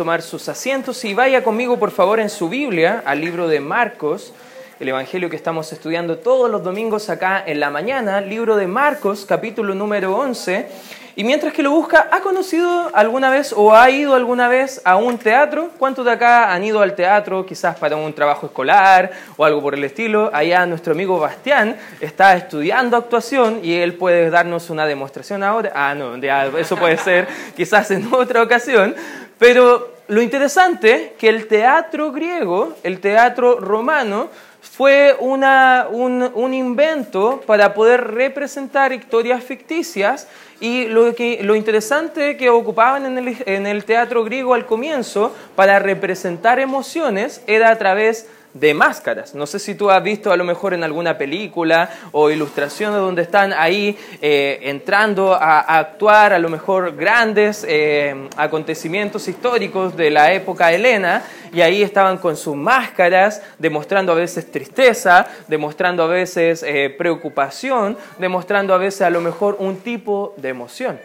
tomar sus asientos y vaya conmigo por favor en su Biblia al libro de Marcos, el Evangelio que estamos estudiando todos los domingos acá en la mañana, libro de Marcos, capítulo número 11. Y mientras que lo busca, ¿ha conocido alguna vez o ha ido alguna vez a un teatro? ¿Cuántos de acá han ido al teatro quizás para un trabajo escolar o algo por el estilo? Allá nuestro amigo Bastián está estudiando actuación y él puede darnos una demostración ahora. Ah, no, eso puede ser quizás en otra ocasión. Pero lo interesante que el teatro griego, el teatro romano, fue una, un, invento para poder representar historias ficticias y lo, que, lo interesante que ocupaban en el, en el teatro griego al comienzo para representar emociones era a través de de máscaras. No sé si tú has visto a lo mejor en alguna película o ilustraciones donde están ahí eh, entrando a, actuar a lo mejor grandes eh, acontecimientos históricos de la época helena y ahí estaban con sus máscaras demostrando a veces tristeza, demostrando a veces eh, preocupación, demostrando a veces a lo mejor un tipo de emoción.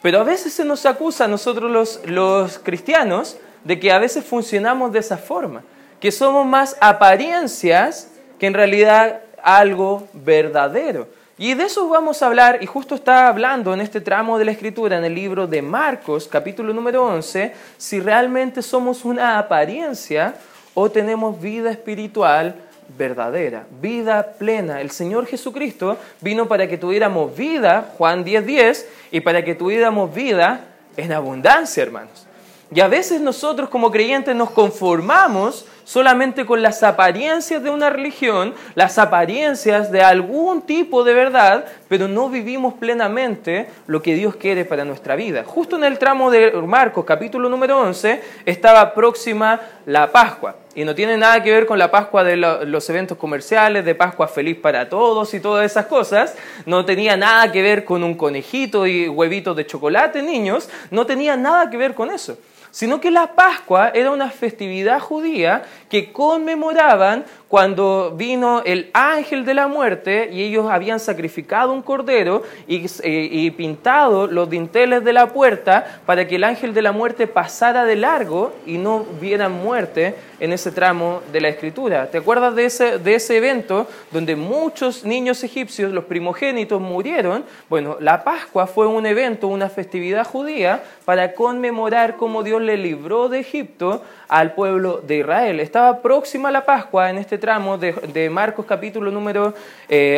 Pero a veces se nos acusa a nosotros los, los cristianos de que a veces funcionamos de esa forma que somos más apariencias que en realidad algo verdadero. Y de eso vamos a hablar, y justo está hablando en este tramo de la escritura, en el libro de Marcos, capítulo número 11, si realmente somos una apariencia o tenemos vida espiritual verdadera, vida plena. El Señor Jesucristo vino para que tuviéramos vida, Juan 10:10, 10, y para que tuviéramos vida en abundancia, hermanos. Y a veces nosotros como creyentes nos conformamos solamente con las apariencias de una religión, las apariencias de algún tipo de verdad, pero no vivimos plenamente lo que Dios quiere para nuestra vida. Justo en el tramo de Marcos, capítulo número 11, estaba próxima la Pascua. Y no tiene nada que ver con la Pascua de los eventos comerciales, de Pascua feliz para todos y todas esas cosas. No tenía nada que ver con un conejito y huevitos de chocolate, niños. No tenía nada que ver con eso sino que la Pascua era una festividad judía que conmemoraban cuando vino el ángel de la muerte y ellos habían sacrificado un cordero y, eh, pintado los dinteles de la puerta para que el ángel de la muerte pasara de largo y no viera muerte en ese tramo de la escritura. ¿Te acuerdas de ese, de ese evento donde muchos niños egipcios, los primogénitos, murieron? Bueno, la Pascua fue un evento, una festividad judía para conmemorar cómo Dios le libró de Egipto al pueblo de Israel. Estaba próxima la Pascua en este tramo de, Marcos capítulo número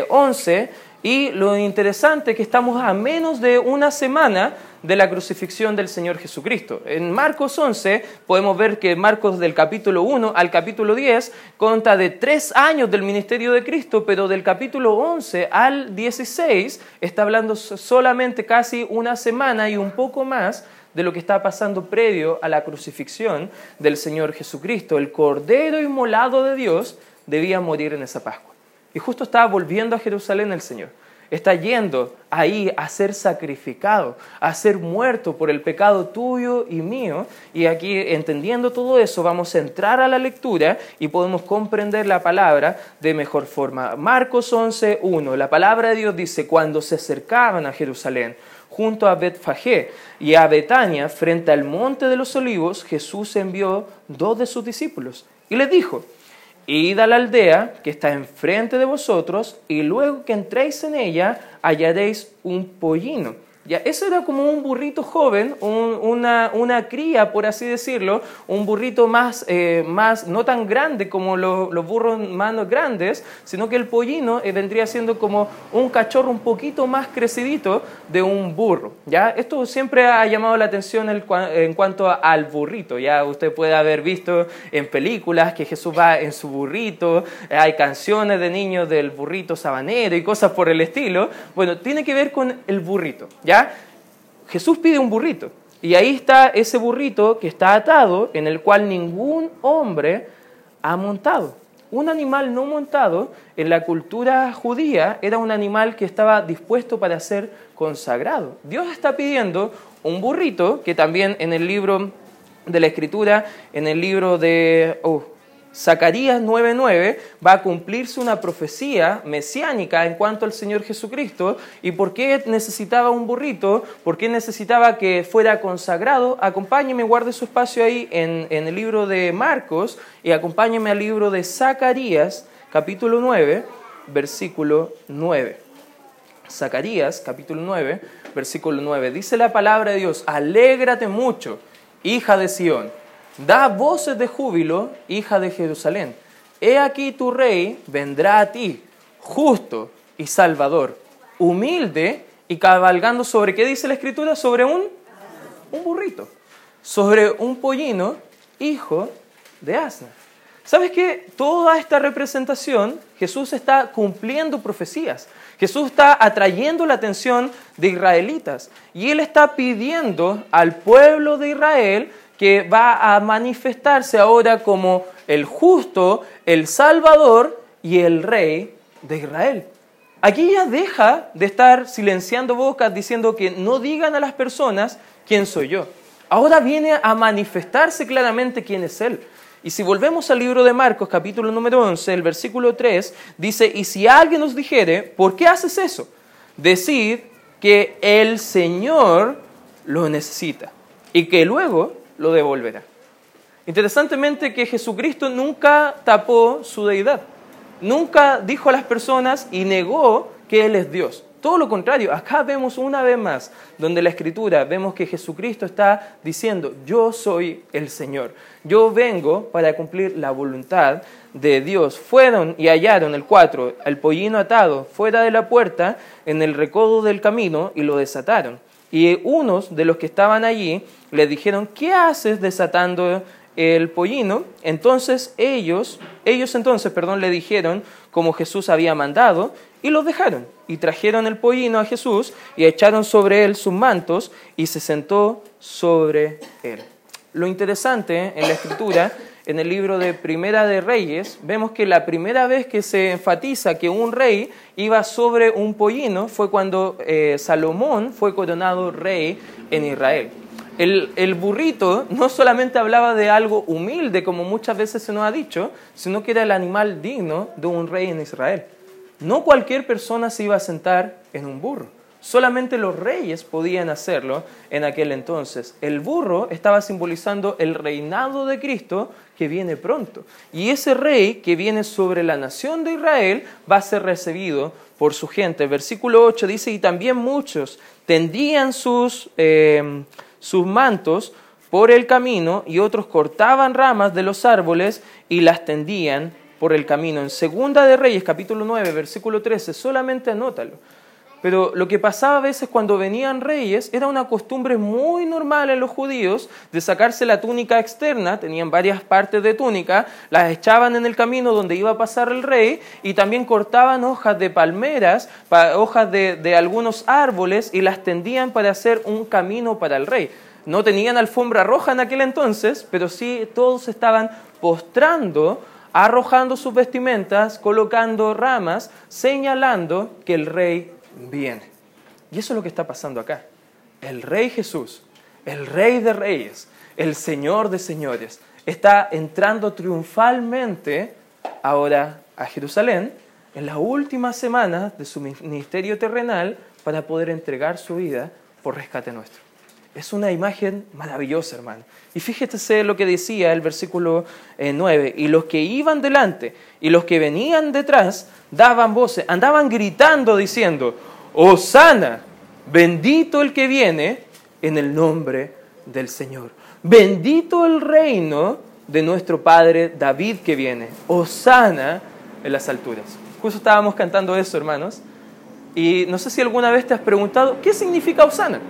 11 eh, y lo interesante es que estamos a menos de una semana de la crucifixión del Señor Jesucristo. En Marcos 11 podemos ver que Marcos del capítulo 1 al capítulo 10 cuenta de tres años del ministerio de Cristo, pero del capítulo 11 al 16 está hablando solamente casi una semana y un poco más de lo que está pasando previo a la crucifixión del Señor Jesucristo. El Cordero inmolado de Dios debía morir en esa Pascua. Y justo estaba volviendo a Jerusalén el Señor. Está yendo ahí a ser sacrificado, a ser muerto por el pecado tuyo y mío. Y aquí, entendiendo todo eso, vamos a entrar a la lectura y podemos comprender la palabra de mejor forma. Marcos 11.1, la palabra de Dios dice, cuando se acercaban a Jerusalén, junto a Betfagé y a Betania, frente al monte de los olivos, Jesús envió dos de sus discípulos y les dijo, Id a la aldea que está enfrente de vosotros y luego que entréis en ella hallaréis un pollino ya, eso era como un burrito joven, una, una, cría, por así decirlo, un burrito más, eh, más no tan grande como los burros más grandes, sino que el pollino eh, vendría siendo como un cachorro un poquito más crecidito de un burro. ¿ya? Esto siempre ha llamado la atención en cuanto al burrito. Ya usted puede haber visto en películas que Jesús va en su burrito, hay canciones de niños del burrito sabanero y cosas por el estilo. Bueno, tiene que ver con el burrito. ¿ya? Jesús pide un burrito. Y ahí está ese burrito que está atado, en el cual ningún hombre ha montado. Un animal no montado en la cultura judía era un animal que estaba dispuesto para ser consagrado. Dios está pidiendo un burrito, que también en el libro de la escritura, en el libro de... Oh, Zacarías 9:9 va a cumplirse una profecía mesiánica en cuanto al Señor Jesucristo y por qué necesitaba un burrito, por qué necesitaba que fuera consagrado. Acompáñeme, guarde su espacio ahí en, en el libro de Marcos y acompáñeme al libro de Zacarías, capítulo 9, versículo 9. Zacarías, capítulo 9, versículo 9. Dice la palabra de Dios, alégrate mucho, hija de Sión Da voces de júbilo, hija de Jerusalén. He aquí tu rey vendrá a ti, justo y salvador, humilde y cabalgando sobre, ¿qué dice la escritura? Sobre un, un burrito, sobre un pollino, hijo de asna. ¿Sabes qué? Toda esta representación, Jesús está cumpliendo profecías. Jesús está atrayendo la atención de israelitas y él está pidiendo al pueblo de Israel que va a manifestarse ahora como el justo, el salvador y el rey de Israel. Aquí ya deja de estar silenciando bocas diciendo que no digan a las personas quién soy yo. Ahora viene a manifestarse claramente quién es Él. Y si volvemos al libro de Marcos, capítulo número 11, el versículo 3, dice, y si alguien nos dijere, ¿por qué haces eso? Decid que el Señor lo necesita y que luego lo devolverá. Interesantemente que Jesucristo nunca tapó su deidad, nunca dijo a las personas y negó que Él es Dios. Todo lo contrario, acá vemos una vez más, donde la escritura vemos que Jesucristo está diciendo, yo soy el Señor, yo vengo para cumplir la voluntad de Dios. Fueron y hallaron el cuatro, el pollino atado fuera de la puerta, en el recodo del camino, y lo desataron. Y unos de los que estaban allí le dijeron, ¿qué haces desatando el pollino? Entonces ellos, ellos entonces, perdón, le dijeron como Jesús había mandado y los dejaron. Y trajeron el pollino a Jesús y echaron sobre él sus mantos y se sentó sobre él. Lo interesante en la escritura en el libro de Primera de Reyes, vemos que la primera vez que se enfatiza que un rey iba sobre un pollino fue cuando eh, Salomón fue coronado rey en Israel. El, el, burrito no solamente hablaba de algo humilde, como muchas veces se nos ha dicho, sino que era el animal digno de un rey en Israel. No cualquier persona se iba a sentar en un burro. Solamente los reyes podían hacerlo en aquel entonces. El burro estaba simbolizando el reinado de Cristo que viene pronto. Y ese rey que viene sobre la nación de Israel va a ser recibido por su gente. Versículo 8 dice, y también muchos tendían sus, eh, sus mantos por el camino y otros cortaban ramas de los árboles y las tendían por el camino. En Segunda de Reyes, capítulo 9, versículo 13, solamente anótalo. Pero lo que pasaba a veces cuando venían reyes era una costumbre muy normal en los judíos de sacarse la túnica externa, tenían varias partes de túnica, las echaban en el camino donde iba a pasar el rey y también cortaban hojas de palmeras, hojas de, de algunos árboles y las tendían para hacer un camino para el rey. No tenían alfombra roja en aquel entonces, pero sí todos estaban postrando arrojando sus vestimentas, colocando ramas, señalando que el rey viene. Y eso es lo que está pasando acá. El Rey Jesús, el Rey de Reyes, el Señor de Señores, está entrando triunfalmente ahora a Jerusalén en las últimas semanas de su ministerio terrenal para poder entregar su vida por rescate nuestro. Es una imagen maravillosa, hermano. Y fíjese lo que decía el versículo 9. Eh, y los que iban delante y los que venían detrás daban voces, andaban gritando diciendo, Osana, bendito el que viene en el nombre del Señor. Bendito el reino de nuestro Padre David que viene. Osana en las alturas. Justo estábamos cantando eso, hermanos. Y no sé si alguna vez te has preguntado, ¿qué significa Osana?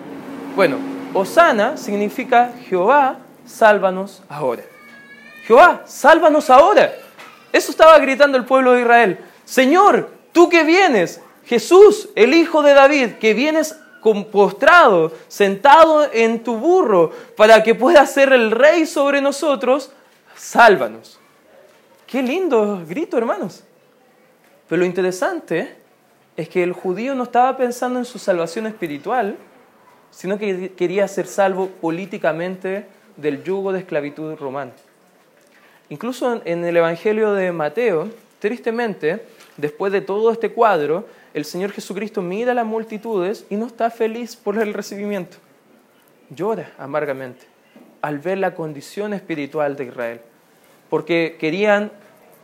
Bueno, Osana significa Jehová, sálvanos ahora. Jehová, sálvanos ahora. Eso estaba gritando el pueblo de Israel. Señor, tú que vienes, Jesús, el Hijo de David, que vienes postrado, sentado en tu burro, para que puedas ser el rey sobre nosotros, sálvanos. Qué lindo grito, hermanos. Pero lo interesante es que el judío no estaba pensando en su salvación espiritual, sino que quería ser salvo políticamente del yugo de esclavitud romano. Incluso en el Evangelio de Mateo, tristemente, después de todo este cuadro, el Señor Jesucristo mira a las multitudes y no está feliz por el recibimiento. Llora amargamente al ver la condición espiritual de Israel, porque querían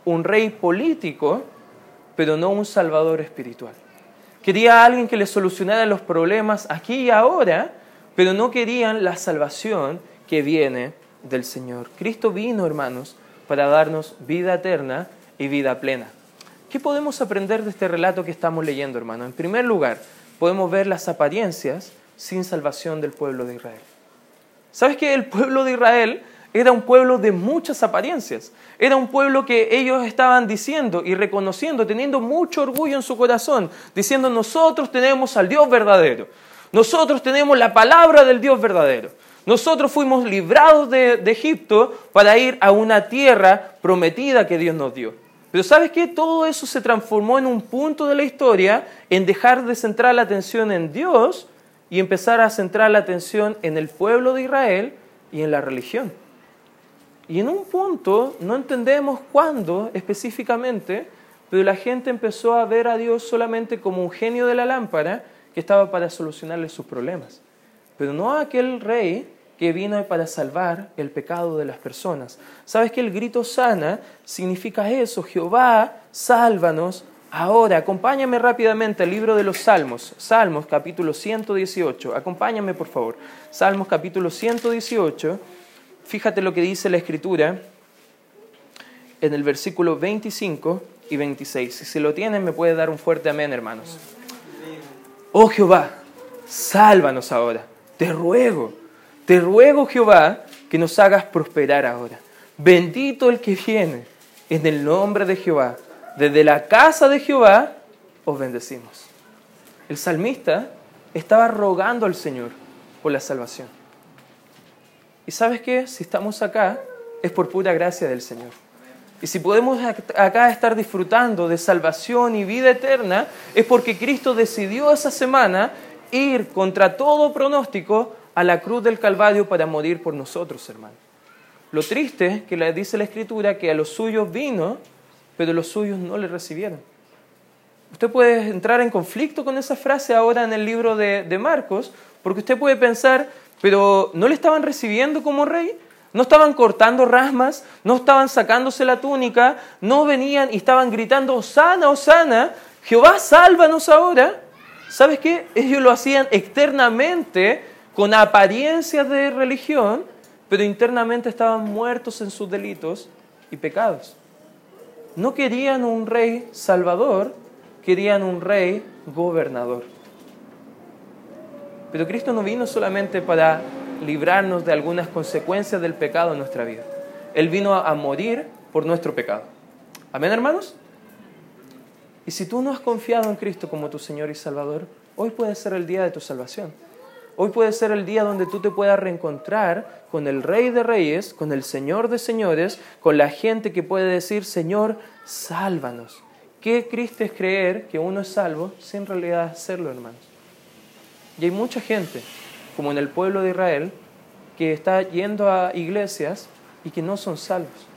un rey político, pero no un salvador espiritual. Quería alguien que les solucionara los problemas aquí y ahora, pero no querían la salvación que viene del Señor. Cristo vino, hermanos, para darnos vida eterna y vida plena. ¿Qué podemos aprender de este relato que estamos leyendo, hermano? En primer lugar, podemos ver las apariencias sin salvación del pueblo de Israel. ¿Sabes que el pueblo de Israel era un pueblo de muchas apariencias? Era un pueblo que ellos estaban diciendo y reconociendo, teniendo mucho orgullo en su corazón, diciendo nosotros tenemos al Dios verdadero, nosotros tenemos la palabra del Dios verdadero. Nosotros fuimos librados de, de, Egipto para ir a una tierra prometida que Dios nos dio. Pero ¿sabes qué? Todo eso se transformó en un punto de la historia en dejar de centrar la atención en Dios y empezar a centrar la atención en el pueblo de Israel y en la religión. Y en un punto, no entendemos cuándo específicamente, pero la gente empezó a ver a Dios solamente como un genio de la lámpara que estaba para solucionarle sus problemas, pero no aquel rey que vino para salvar el pecado de las personas. ¿Sabes que el grito sana significa eso? Jehová, sálvanos Ahora, acompáñame rápidamente al libro de los Salmos, Salmos capítulo 118. Acompáñame, por favor. Salmos capítulo 118. Fíjate lo que dice la Escritura en el versículo 25 y 26. Si se lo tienen, me puede dar un fuerte amén, hermanos. Oh Jehová, sálvanos ahora. Te ruego, te ruego, Jehová, que nos hagas prosperar ahora. Bendito el que viene en el nombre de Jehová desde la casa de Jehová os bendecimos. El salmista estaba rogando al Señor por la salvación. Y sabes qué, si estamos acá es por pura gracia del Señor. Y si podemos acá estar disfrutando de salvación y vida eterna, es porque Cristo decidió esa semana ir contra todo pronóstico a la cruz del Calvario para morir por nosotros, hermano. Lo triste que le dice la Escritura que a los suyos vino pero los suyos no le recibieron. Usted puede entrar en conflicto con esa frase ahora en el libro de, de Marcos, porque usted puede pensar, pero ¿no le estaban recibiendo como rey? ¿No estaban cortando rasmas? ¿No estaban sacándose la túnica? ¿No venían y estaban gritando, Osana, Osana, Jehová, sálvanos ahora? ¿Sabes qué? Ellos lo hacían externamente, con apariencias de religión, pero internamente estaban muertos en sus delitos y pecados no querían un rey salvador, querían un rey gobernador. Pero Cristo no vino solamente para librarnos de algunas consecuencias del pecado en nuestra vida. Él vino a morir por nuestro pecado. Amén, hermanos. Y si tú no has confiado en Cristo como tu Señor y Salvador, hoy puede ser el día de tu salvación. Hoy puede ser el día donde tú te puedas reencontrar con el Rey de Reyes, con el Señor de Señores, con la gente que puede decir, Señor, sálvanos. Qué triste es creer que uno es salvo sin realidad hacerlo, hermanos. Y hay mucha gente, como en el pueblo de Israel, que está yendo a iglesias y que no son salvos.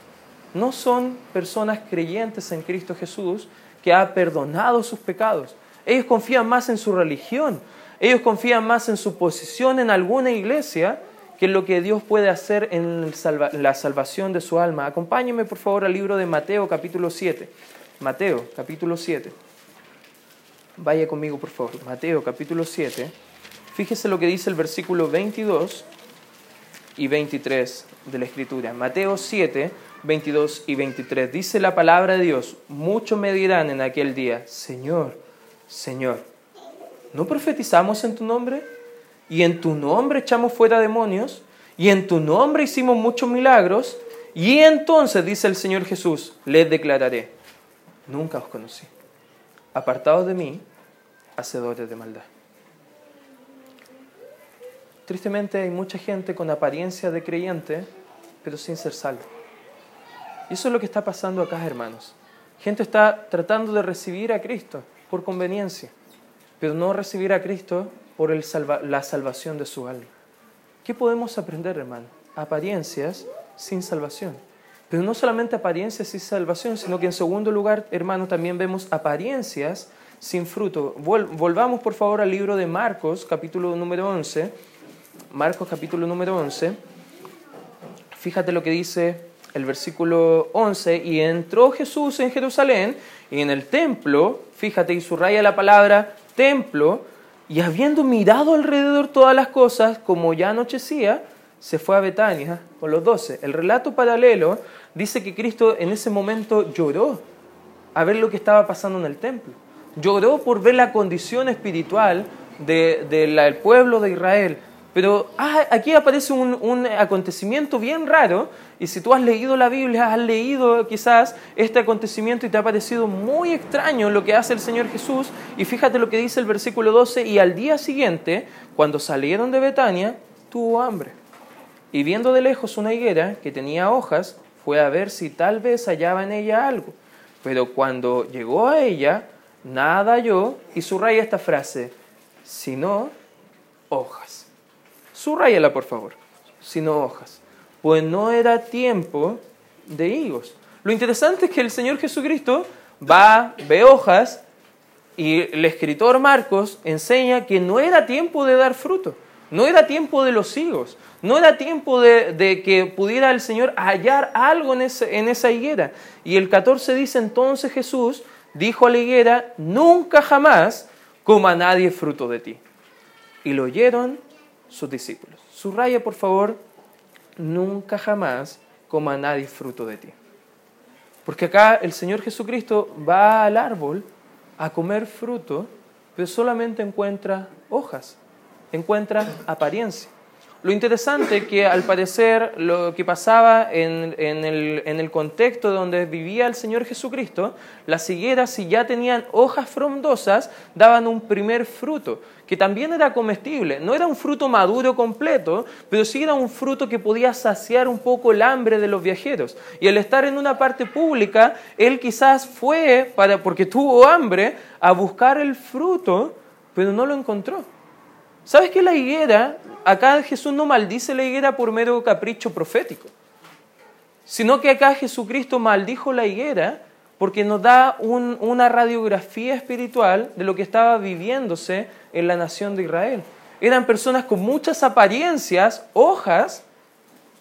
No son personas creyentes en Cristo Jesús que ha perdonado sus pecados. Ellos confían más en su religión, ellos confían más en su posición en alguna iglesia que en lo que Dios puede hacer en la salvación de su alma. Acompáñenme por favor al libro de Mateo capítulo 7. Mateo capítulo 7. Vaya conmigo por favor. Mateo capítulo 7. Fíjese lo que dice el versículo 22 y 23 de la Escritura. Mateo 7, 22 y 23. Dice la palabra de Dios, muchos me dirán en aquel día, Señor, Señor ¿no profetizamos en tu nombre? Y en tu nombre echamos fuera demonios, y en tu nombre hicimos muchos milagros, y entonces, dice el Señor Jesús, les declararé, nunca os conocí, apartados de mí, hacedores de maldad. Tristemente hay mucha gente con apariencia de creyente, pero sin ser salvo. Y eso es lo que está pasando acá, hermanos. Gente está tratando de recibir a Cristo por conveniencia pero no recibir a Cristo por la salvación de su alma. ¿Qué podemos aprender, hermano? Apariencias sin salvación. Pero no solamente apariencias y salvación, sino que en segundo lugar, hermanos, también vemos apariencias sin fruto. volvamos por favor al libro de Marcos, capítulo número 11. Marcos, capítulo número 11. Fíjate lo que dice el versículo 11. Y entró Jesús en Jerusalén y en el templo, fíjate, y subraya la palabra templo, y habiendo mirado alrededor todas las cosas, como ya anochecía, se fue a Betania con los doce. El relato paralelo dice que Cristo en ese momento lloró a ver lo que estaba pasando en el templo. Lloró por ver la condición espiritual del pueblo de Israel. Pero ah, aquí aparece un, acontecimiento bien raro, y si tú has leído la Biblia, has leído quizás este acontecimiento y te ha parecido muy extraño lo que hace el Señor Jesús, y fíjate lo que dice el versículo 12, y al día siguiente, cuando salieron de Betania, tuvo hambre. Y viendo de lejos una higuera que tenía hojas, fue a ver si tal vez hallaba en ella algo. Pero cuando llegó a ella, nada halló, y subraya esta frase, sino hojas. Subrayala, por favor, sino hojas. Pues no era tiempo de higos. Lo interesante es que el Señor Jesucristo va, ve hojas y el escritor Marcos enseña que no era tiempo de dar fruto, no era tiempo de los higos, no era tiempo de, que pudiera el Señor hallar algo en, en esa higuera. Y el 14 dice entonces Jesús dijo a la higuera, nunca jamás coma nadie fruto de ti. Y lo oyeron sus discípulos. Subraya, por favor, nunca jamás coma nadie fruto de ti. Porque acá el Señor Jesucristo va al árbol a comer fruto, pero solamente encuentra hojas, encuentra apariencia. Lo interesante que al parecer lo que pasaba en, el, en, el, contexto donde vivía el Señor Jesucristo, las higueras si ya tenían hojas frondosas, daban un primer fruto, que también era comestible. No era un fruto maduro completo, pero sí era un fruto que podía saciar un poco el hambre de los viajeros. Y al estar en una parte pública, él quizás fue, para, porque tuvo hambre, a buscar el fruto, pero no lo encontró. ¿Sabes que la higuera, acá Jesús no maldice la higuera por mero capricho profético, sino que acá Jesucristo maldijo la higuera porque nos da una radiografía espiritual de lo que estaba viviéndose en la nación de Israel. Eran personas con muchas apariencias, hojas,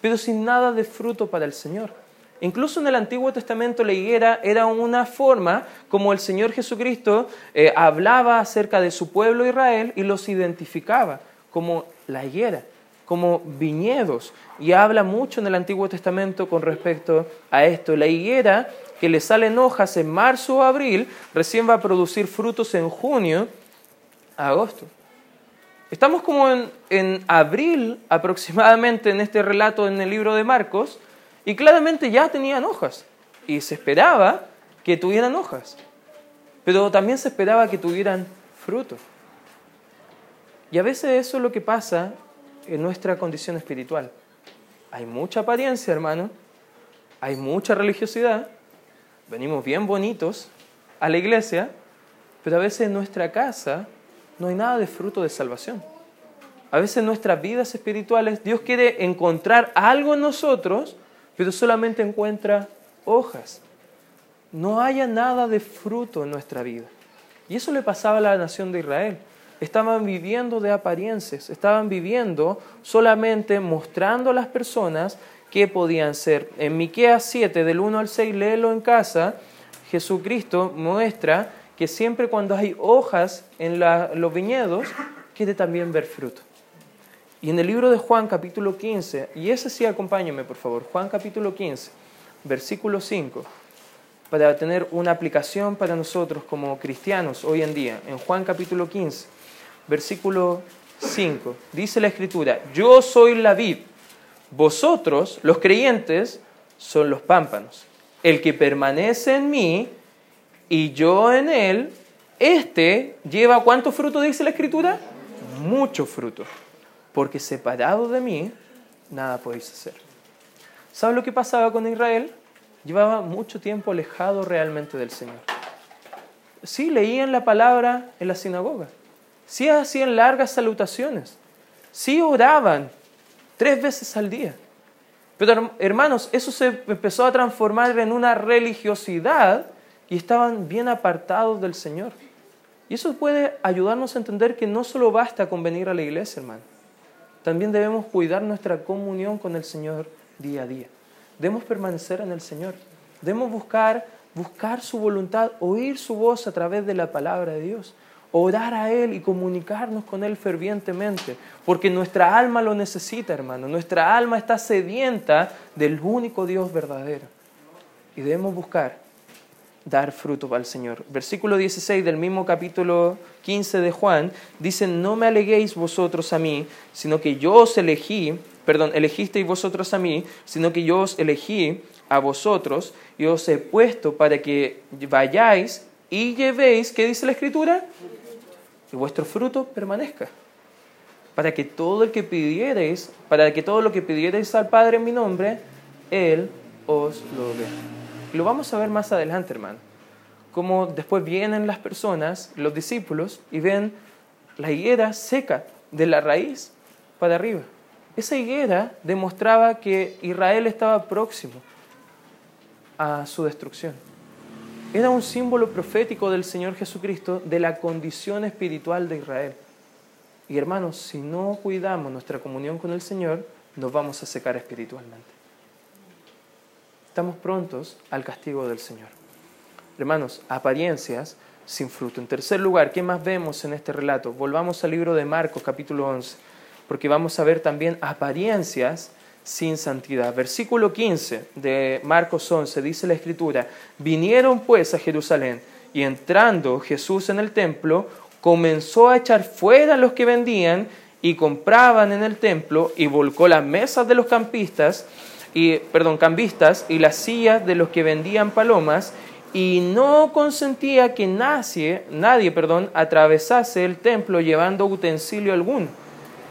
pero sin nada de fruto para el Señor. Incluso en el Antiguo Testamento la higuera era una forma como el Señor Jesucristo eh, hablaba acerca de su pueblo Israel y los identificaba como la higuera, como viñedos. Y habla mucho en el Antiguo Testamento con respecto a esto. La higuera que le salen hojas en marzo o abril, recién va a producir frutos en junio, agosto. Estamos como en abril aproximadamente en este relato en el libro de Marcos, y claramente ya tenían hojas. Y se esperaba que tuvieran hojas. Pero también se esperaba que tuvieran fruto. Y a veces eso es lo que pasa en nuestra condición espiritual. Hay mucha apariencia, hermano. Hay mucha religiosidad. Venimos bien bonitos a la iglesia. Pero a veces en nuestra casa no hay nada de fruto de salvación. A veces en nuestras vidas espirituales Dios quiere encontrar algo en nosotros pero solamente encuentra hojas. No haya nada de fruto en nuestra vida. Y eso le pasaba a la nación de Israel. Estaban viviendo de apariencias, estaban viviendo solamente mostrando a las personas qué podían ser. En Miqueas 7, del 1 al 6, léelo en casa, Jesucristo muestra que siempre cuando hay hojas en los viñedos, quiere también ver fruto. Y en el libro de Juan capítulo 15, y ese sí acompáñame por favor, Juan capítulo 15, versículo 5, para tener una aplicación para nosotros como cristianos hoy en día. En Juan capítulo 15, versículo 5, dice la escritura, yo soy la vid, vosotros, los creyentes, son los pámpanos. El que permanece en mí y yo en él, este lleva cuánto fruto dice la escritura? Mucho fruto porque separado de mí, nada podéis hacer. ¿Sabes lo que pasaba con Israel? Llevaba mucho tiempo alejado realmente del Señor. Sí, leían la palabra en la sinagoga. Sí hacían largas salutaciones. Sí oraban tres veces al día. Pero hermanos, eso se empezó a transformar en una religiosidad y estaban bien apartados del Señor. Y eso puede ayudarnos a entender que no solo basta con venir a la iglesia, hermano. También debemos cuidar nuestra comunión con el Señor día a día. Debemos permanecer en el Señor. Debemos buscar, buscar su voluntad, oír su voz a través de la palabra de Dios orar a Él y comunicarnos con Él fervientemente, porque nuestra alma lo necesita, hermano. Nuestra alma está sedienta del único Dios verdadero. Y debemos buscar dar fruto al Señor. Versículo 16 del mismo capítulo 15 de Juan dice, no me aleguéis vosotros a mí, sino que yo os elegí, perdón, elegisteis vosotros a mí, sino que yo os elegí a vosotros y os he puesto para que vayáis y llevéis, ¿qué dice la Escritura? y vuestro fruto permanezca. Para que todo el que pidiereis, para que todo lo que pidiereis al Padre en mi nombre, Él os lo dé. Lo vamos a ver más adelante, hermano. Como después vienen las personas, los discípulos, y ven la higuera seca de la raíz para arriba. Esa higuera demostraba que Israel estaba próximo a su destrucción era un símbolo profético del Señor Jesucristo de la condición espiritual de Israel. Y hermanos, si no cuidamos nuestra comunión con el Señor, nos vamos a secar espiritualmente. Estamos prontos al castigo del Señor. Hermanos, apariencias sin fruto. En tercer lugar, ¿qué más vemos en este relato? Volvamos al libro de Marcos, capítulo 11, porque vamos a ver también apariencias sin santidad. Versículo 15 de Marcos 11 dice la escritura, vinieron pues a Jerusalén y entrando Jesús en el templo, comenzó a echar fuera a los que vendían y compraban en el templo y volcó las mesas de los campistas y perdón, cambistas y las sillas de los que vendían palomas y no consentía que nadie, nadie, perdón, atravesase el templo llevando utensilio alguno.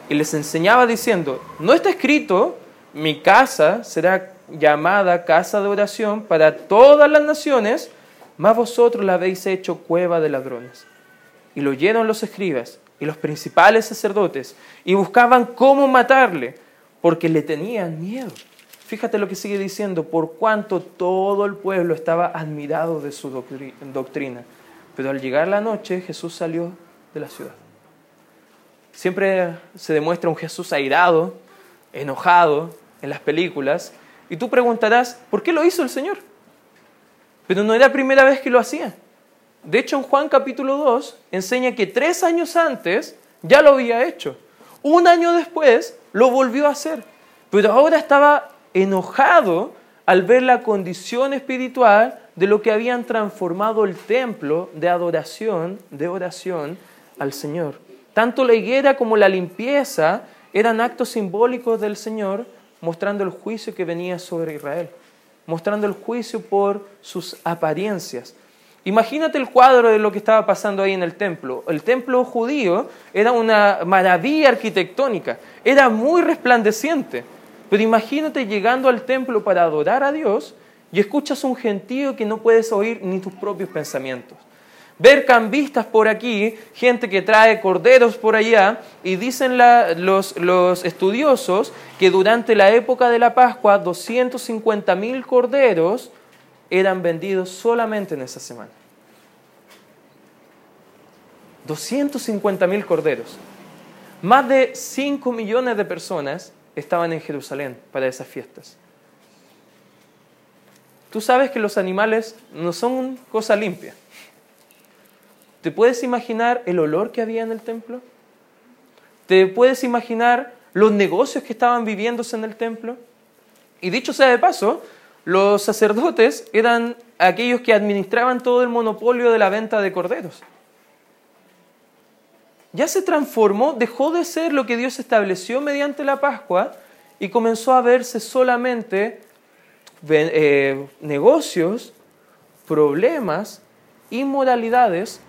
Y les enseñaba diciendo, no está escrito mi casa será llamada casa de oración para todas las naciones, mas vosotros la habéis hecho cueva de ladrones. Y lo oyeron los escribas y los principales sacerdotes y buscaban cómo matarle, porque le tenían miedo. Fíjate lo que sigue diciendo, por cuanto todo el pueblo estaba admirado de su doctrina. Pero al llegar la noche Jesús salió de la ciudad. Siempre se demuestra un Jesús airado, enojado, en las películas, y tú preguntarás, ¿por qué lo hizo el Señor? Pero no era la primera vez que lo hacía. De hecho, en Juan capítulo 2 enseña que tres años antes ya lo había hecho. Un año después lo volvió a hacer. Pero ahora estaba enojado al ver la condición espiritual de lo que habían transformado el templo de adoración, de oración al Señor. Tanto la higuera como la limpieza eran actos simbólicos del Señor mostrando el juicio que venía sobre Israel, mostrando el juicio por sus apariencias. Imagínate el cuadro de lo que estaba pasando ahí en el templo. El templo judío era una maravilla arquitectónica, era muy resplandeciente. Pero imagínate llegando al templo para adorar a Dios y escuchas un gentío que no puedes oír ni tus propios pensamientos ver cambistas por aquí, gente que trae corderos por allá, y dicen los, estudiosos que durante la época de la Pascua 250 mil corderos eran vendidos solamente en esa semana. 250 mil corderos. Más de 5 millones de personas estaban en Jerusalén para esas fiestas. Tú sabes que los animales no son cosa limpia. ¿Te puedes imaginar el olor que había en el templo? ¿Te puedes imaginar los negocios que estaban viviéndose en el templo? Y dicho sea de paso, los sacerdotes eran aquellos que administraban todo el monopolio de la venta de corderos. Ya se transformó, dejó de ser lo que Dios estableció mediante la Pascua y comenzó a verse solamente eh, negocios, problemas, inmoralidades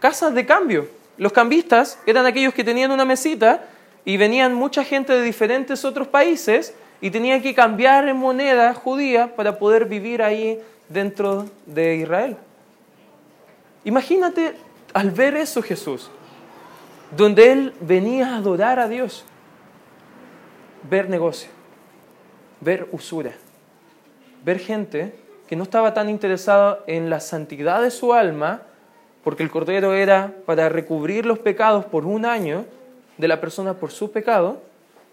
casas de cambio. Los cambistas eran aquellos que tenían una mesita y venían mucha gente de diferentes otros países y tenían que cambiar en moneda judía para poder vivir ahí dentro de Israel. Imagínate al ver eso Jesús, donde Él venía a adorar a Dios, ver negocio. ver usura, ver gente que no estaba tan interesada en la santidad de su alma, porque el cordero era para recubrir los pecados por un año de la persona por su pecado,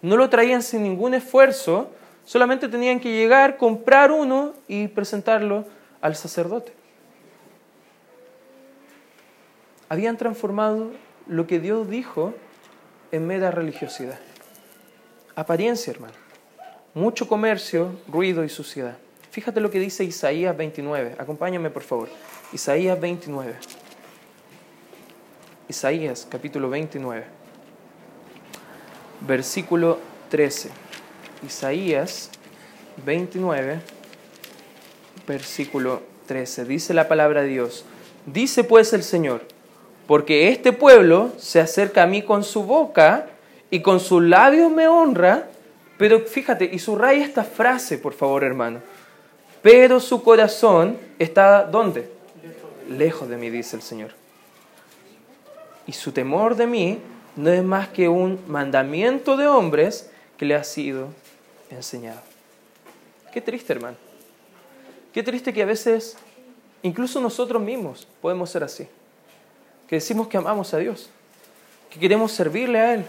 no lo traían sin ningún esfuerzo, solamente tenían que llegar, comprar uno y presentarlo al sacerdote. Habían transformado lo que Dios dijo en mera religiosidad. Apariencia, hermano. Mucho comercio, ruido y suciedad. Fíjate lo que dice Isaías 29. Acompáñame, por favor. Isaías 29. Isaías capítulo 29. Versículo 13. Isaías 29, versículo 13. Dice la palabra de Dios. Dice pues el Señor, porque este pueblo se acerca a mí con su boca y con sus labios me honra, pero fíjate, y subraya esta frase, por favor, hermano. Pero su corazón está ¿dónde? Lejos de mí, dice el Señor. Y su temor de mí no es más que un mandamiento de hombres que le ha sido enseñado. Qué triste, hermano. Qué triste que a veces, incluso nosotros mismos, podemos ser así. Que decimos que amamos a Dios, que queremos servirle a Él,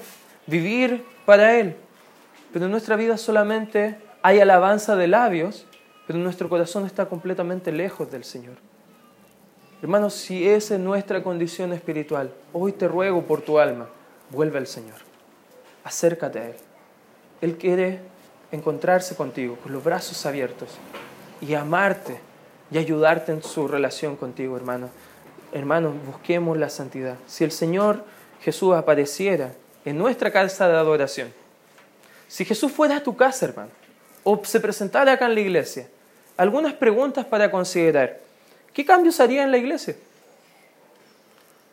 vivir para Él. Pero en nuestra vida solamente hay alabanza de labios, pero nuestro corazón está completamente lejos del Señor. Hermanos, si esa es nuestra condición espiritual, hoy te ruego por tu alma, vuelve al Señor. Acércate a Él. Él quiere encontrarse contigo con los brazos abiertos y amarte y ayudarte en su relación contigo, hermano. Hermanos, busquemos la santidad. Si el Señor Jesús apareciera en nuestra casa de adoración, si Jesús fuera a tu casa, hermano, o se presentara acá en la iglesia, algunas preguntas para considerar. ¿Qué cambios haría en la iglesia?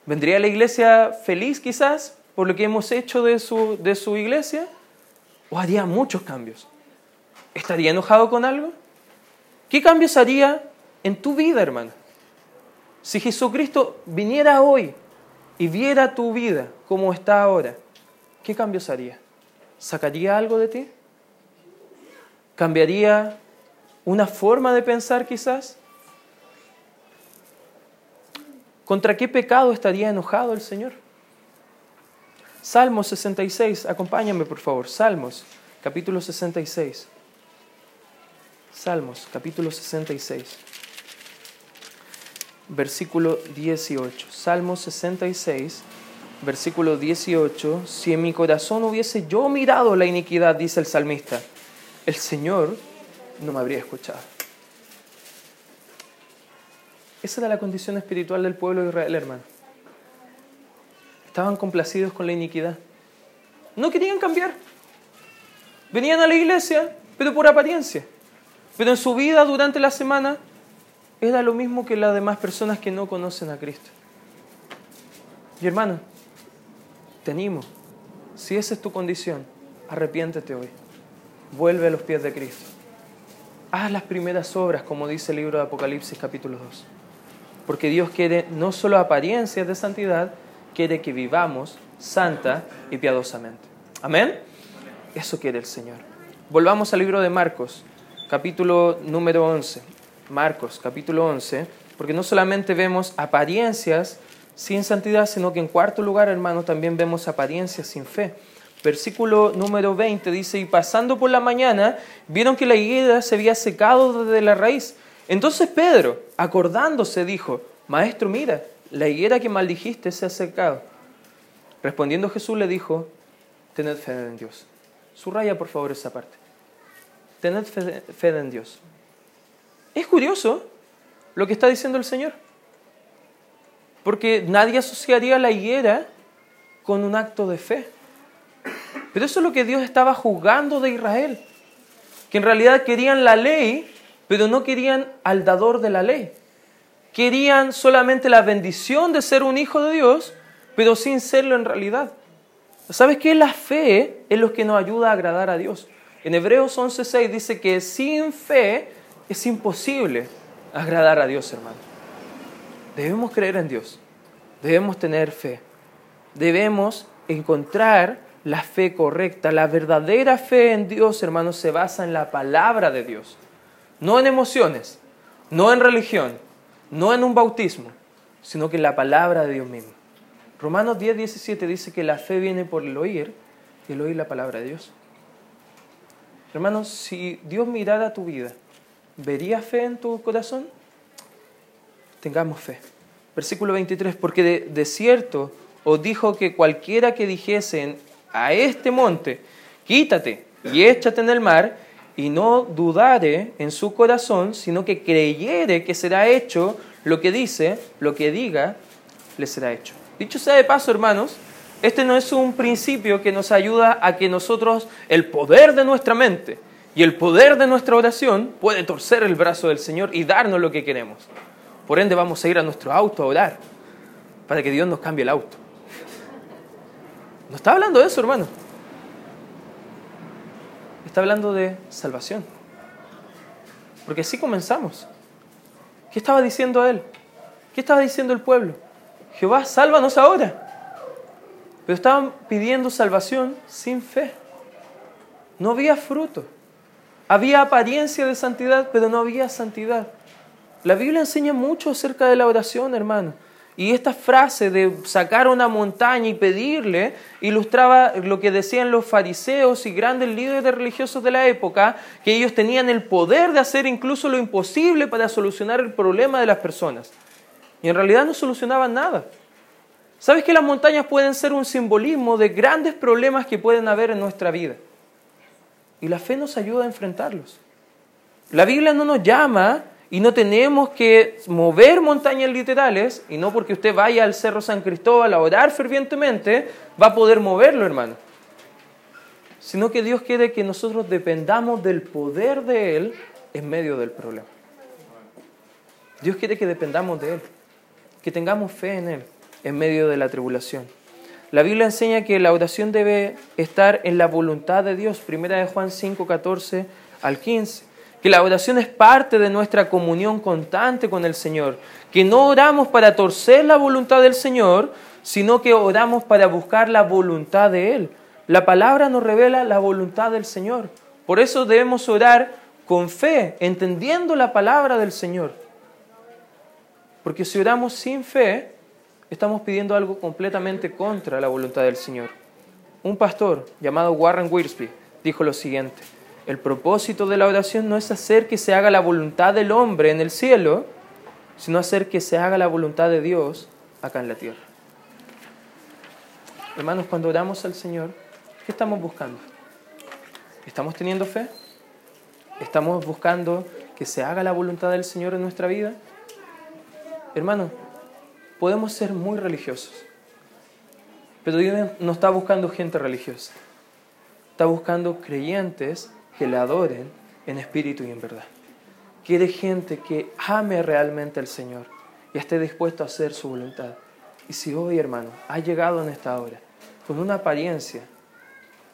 ¿Vendría la iglesia feliz quizás por lo que hemos hecho de su, de su iglesia? ¿O haría muchos cambios? ¿Estaría enojado con algo? ¿Qué cambios haría en tu vida, hermano? Si Jesucristo viniera hoy y viera tu vida como está ahora, ¿qué cambios haría? ¿Sacaría algo de ti? ¿Cambiaría una forma de pensar quizás? ¿Contra qué pecado estaría enojado el Señor? Salmos 66, acompáñame por favor, Salmos capítulo 66. Salmos capítulo 66, versículo 18. Salmos 66, versículo 18. Si en mi corazón hubiese yo mirado la iniquidad, dice el salmista, el Señor no me habría escuchado. Esa era la condición espiritual del pueblo de Israel, hermano estaban complacidos con la iniquidad. No querían cambiar. Venían a la iglesia, pero por apariencia. Pero en su vida durante la semana era lo mismo que las demás personas que no conocen a Cristo. Y hermano, te si esa es tu condición, arrepiéntete hoy. Vuelve a los pies de Cristo. Haz las primeras obras, como dice el libro de Apocalipsis capítulo 2. Porque Dios quiere no solo apariencias de santidad, quiere que vivamos santa y piadosamente. Amén. Eso quiere el Señor. Volvamos al libro de Marcos, capítulo número 11. Marcos, capítulo 11, porque no solamente vemos apariencias sin santidad, sino que en cuarto lugar, hermano, también vemos apariencias sin fe. Versículo número 20 dice, y pasando por la mañana, vieron que la higuera se había secado desde la raíz. Entonces Pedro, acordándose, dijo, Maestro, mira, la higuera que maldijiste se ha secado. Respondiendo Jesús le dijo, tened fe en Dios. Subraya por favor esa parte. Tened fe en Dios. Es curioso lo que está diciendo el Señor. Porque nadie asociaría la higuera con un acto de fe. Pero eso es lo que Dios estaba juzgando de Israel. Que en realidad querían la ley, pero no querían al dador de la ley querían solamente la bendición de ser un hijo de Dios, pero sin serlo en realidad. ¿Sabes qué? La fe es lo que nos ayuda a agradar a Dios. En Hebreos 11:6 dice que sin fe es imposible agradar a Dios, hermano. Debemos creer en Dios, debemos tener fe, debemos encontrar la fe correcta. La verdadera fe en Dios, hermanos, se basa en la palabra de Dios. No en emociones, no en religión, no en un bautismo, sino que en la palabra de Dios mismo. Romanos 10, 17 dice que la fe viene por el oír y el oír la palabra de Dios. Hermanos, si Dios mirara tu vida, ¿vería fe en tu corazón? Tengamos fe. Versículo 23, porque de, cierto os dijo que cualquiera que dijese a este monte, quítate y échate en el mar, y no dudare en su corazón, sino que creyere que será hecho lo que dice, lo que diga, le será hecho. Dicho sea de paso, hermanos, este no es un principio que nos ayuda a que nosotros, el poder de nuestra mente y el poder de nuestra oración, puede torcer el brazo del Señor y darnos lo que queremos. Por ende, vamos a ir a nuestro auto a orar para que Dios nos cambie el auto. No está hablando de eso, hermano. Está hablando de salvación. Porque así comenzamos. ¿Qué estaba diciendo él? ¿Qué estaba diciendo el pueblo? Jehová, sálvanos ahora. Pero estaban pidiendo salvación sin fe. No había fruto. Había apariencia de santidad, pero no había santidad. La Biblia enseña mucho acerca de la oración, hermano. Y esta frase de sacar una montaña y pedirle ilustraba lo que decían los fariseos y grandes líderes religiosos de la época, que ellos tenían el poder de hacer incluso lo imposible para solucionar el problema de las personas. Y en realidad no solucionaban nada. ¿Sabes que las montañas pueden ser un simbolismo de grandes problemas que pueden haber en nuestra vida? Y la fe nos ayuda a enfrentarlos. La Biblia no nos llama y no tenemos que mover montañas literales, y no porque usted vaya al Cerro San Cristóbal a orar fervientemente, va a poder moverlo, hermano. Sino que Dios quiere que nosotros dependamos del poder de Él en medio del problema. Dios quiere que dependamos de Él, que tengamos fe en Él en medio de la tribulación. La Biblia enseña que la oración debe estar en la voluntad de Dios, primera de Juan 5, 14 al 15 que la oración es parte de nuestra comunión constante con el Señor, que no oramos para torcer la voluntad del Señor, sino que oramos para buscar la voluntad de Él. La palabra nos revela la voluntad del Señor. Por eso debemos orar con fe, entendiendo la palabra del Señor. Porque si oramos sin fe, estamos pidiendo algo completamente contra la voluntad del Señor. Un pastor llamado Warren Wiersbe dijo lo siguiente, el propósito de la oración no es hacer que se haga la voluntad del hombre en el cielo, sino hacer que se haga la voluntad de Dios acá en la tierra. Hermanos, cuando oramos al Señor, ¿qué estamos buscando? ¿Estamos teniendo fe? ¿Estamos buscando que se haga la voluntad del Señor en nuestra vida? Hermanos, podemos ser muy religiosos, pero Dios no está buscando gente religiosa. Está buscando creyentes que le adoren en espíritu y en verdad. Quiere gente que ame realmente al Señor y esté dispuesto a hacer su voluntad. Y si hoy, hermano, has llegado en esta hora con una apariencia,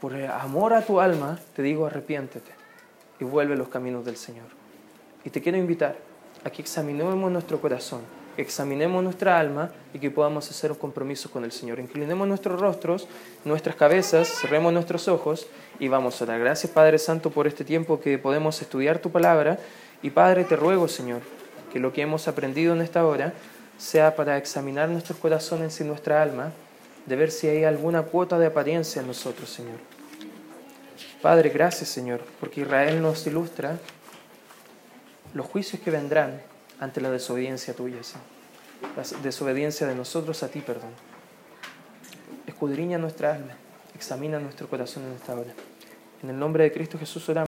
por amor a tu alma, te digo arrepiéntete y vuelve a los caminos del Señor. Y te quiero invitar a que examinemos nuestro corazón, examinemos nuestra alma y que podamos hacer un compromiso con el Señor. Inclinemos nuestros rostros, nuestras cabezas, cerremos nuestros ojos y vamos a dar gracias Padre Santo por este tiempo que podemos estudiar tu palabra y Padre te ruego Señor que lo que hemos aprendido en esta hora sea para examinar nuestros corazones y nuestra alma, de ver si hay alguna cuota de apariencia en nosotros Señor. Padre, gracias Señor, porque Israel nos ilustra los juicios que vendrán ante la desobediencia tuya, la desobediencia de nosotros a ti, perdón. Escudriña nuestra alma, examina nuestro corazón en esta hora. En el nombre de Cristo Jesús oramos.